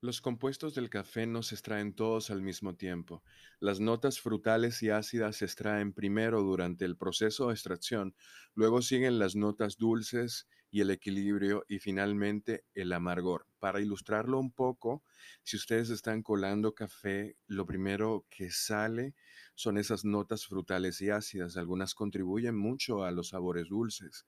Los compuestos del café no se extraen todos al mismo tiempo. Las notas frutales y ácidas se extraen primero durante el proceso de extracción, luego siguen las notas dulces y el equilibrio y finalmente el amargor. Para ilustrarlo un poco, si ustedes están colando café, lo primero que sale son esas notas frutales y ácidas. Algunas contribuyen mucho a los sabores dulces.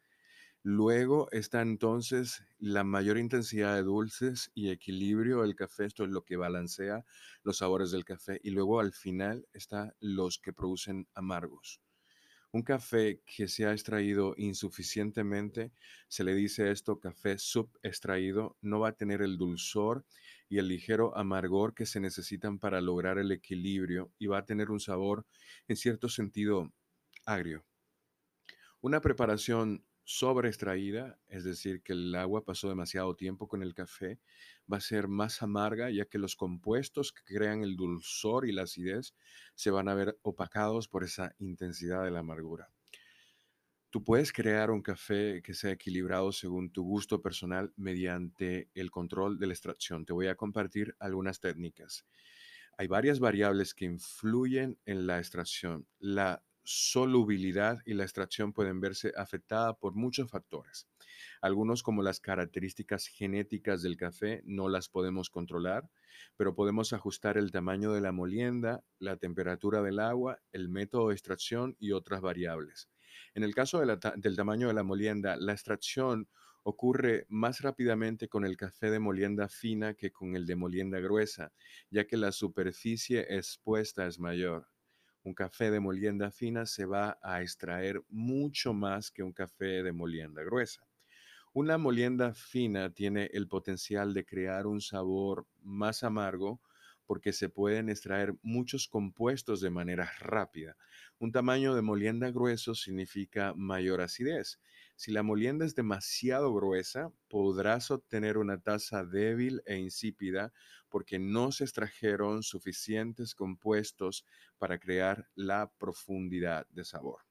Luego está entonces la mayor intensidad de dulces y equilibrio del café, esto es lo que balancea los sabores del café. Y luego al final está los que producen amargos. Un café que se ha extraído insuficientemente, se le dice esto café subextraído, no va a tener el dulzor y el ligero amargor que se necesitan para lograr el equilibrio y va a tener un sabor en cierto sentido agrio. Una preparación sobreextraída, es decir, que el agua pasó demasiado tiempo con el café, va a ser más amarga ya que los compuestos que crean el dulzor y la acidez se van a ver opacados por esa intensidad de la amargura. Tú puedes crear un café que sea equilibrado según tu gusto personal mediante el control de la extracción. Te voy a compartir algunas técnicas. Hay varias variables que influyen en la extracción. La solubilidad y la extracción pueden verse afectada por muchos factores. Algunos como las características genéticas del café no las podemos controlar, pero podemos ajustar el tamaño de la molienda, la temperatura del agua, el método de extracción y otras variables. En el caso del tamaño de la molienda, la extracción ocurre más rápidamente con el café de molienda fina que con el de molienda gruesa, ya que la superficie expuesta es mayor un café de molienda fina se va a extraer mucho más que un café de molienda gruesa. Una molienda fina tiene el potencial de crear un sabor más amargo porque se pueden extraer muchos compuestos de manera rápida. Un tamaño de molienda grueso significa mayor acidez. Si la molienda es demasiado gruesa, podrás obtener una taza débil e insípida porque no se extrajeron suficientes compuestos para crear la profundidad de sabor.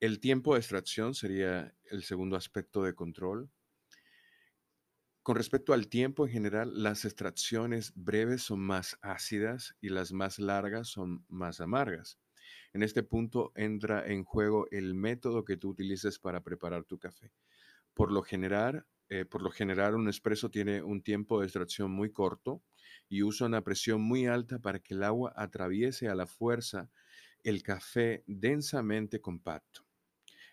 El tiempo de extracción sería el segundo aspecto de control. Con respecto al tiempo en general, las extracciones breves son más ácidas y las más largas son más amargas. En este punto entra en juego el método que tú utilices para preparar tu café. Por lo general, eh, por lo general un espresso tiene un tiempo de extracción muy corto y usa una presión muy alta para que el agua atraviese a la fuerza el café densamente compacto.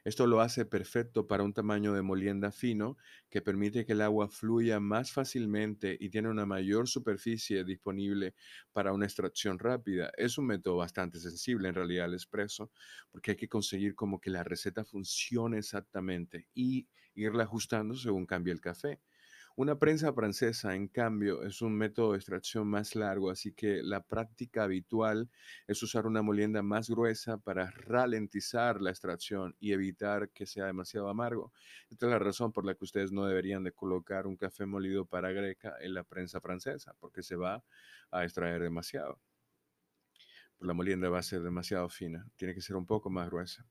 Esto lo hace perfecto para un tamaño de molienda fino que permite que el agua fluya más fácilmente y tiene una mayor superficie disponible para una extracción rápida. Es un método bastante sensible en realidad el expreso porque hay que conseguir como que la receta funcione exactamente y irla ajustando según cambie el café. Una prensa francesa, en cambio, es un método de extracción más largo, así que la práctica habitual es usar una molienda más gruesa para ralentizar la extracción y evitar que sea demasiado amargo. Esta es la razón por la que ustedes no deberían de colocar un café molido para greca en la prensa francesa, porque se va a extraer demasiado. La molienda va a ser demasiado fina, tiene que ser un poco más gruesa.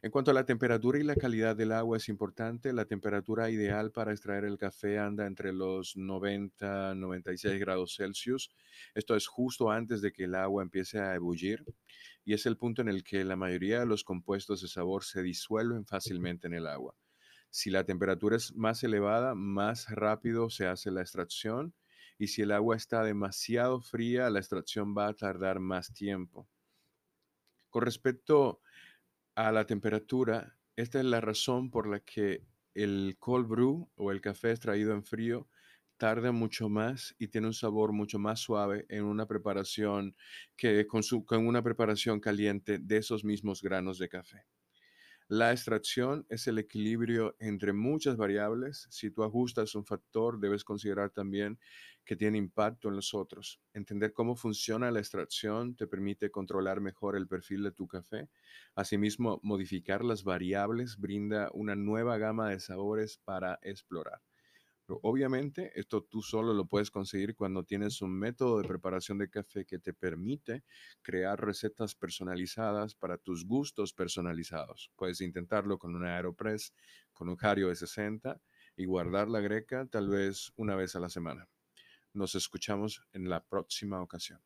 En cuanto a la temperatura y la calidad del agua es importante. La temperatura ideal para extraer el café anda entre los 90 96 grados Celsius. Esto es justo antes de que el agua empiece a ebullir y es el punto en el que la mayoría de los compuestos de sabor se disuelven fácilmente en el agua. Si la temperatura es más elevada, más rápido se hace la extracción y si el agua está demasiado fría, la extracción va a tardar más tiempo. Con respecto a la temperatura, esta es la razón por la que el cold brew o el café extraído en frío tarda mucho más y tiene un sabor mucho más suave en una preparación que con, con una preparación caliente de esos mismos granos de café. La extracción es el equilibrio entre muchas variables. Si tú ajustas un factor, debes considerar también que tiene impacto en los otros. Entender cómo funciona la extracción te permite controlar mejor el perfil de tu café. Asimismo, modificar las variables brinda una nueva gama de sabores para explorar obviamente esto tú solo lo puedes conseguir cuando tienes un método de preparación de café que te permite crear recetas personalizadas para tus gustos personalizados. Puedes intentarlo con un Aeropress, con un Hario de 60 y guardar la greca tal vez una vez a la semana. Nos escuchamos en la próxima ocasión.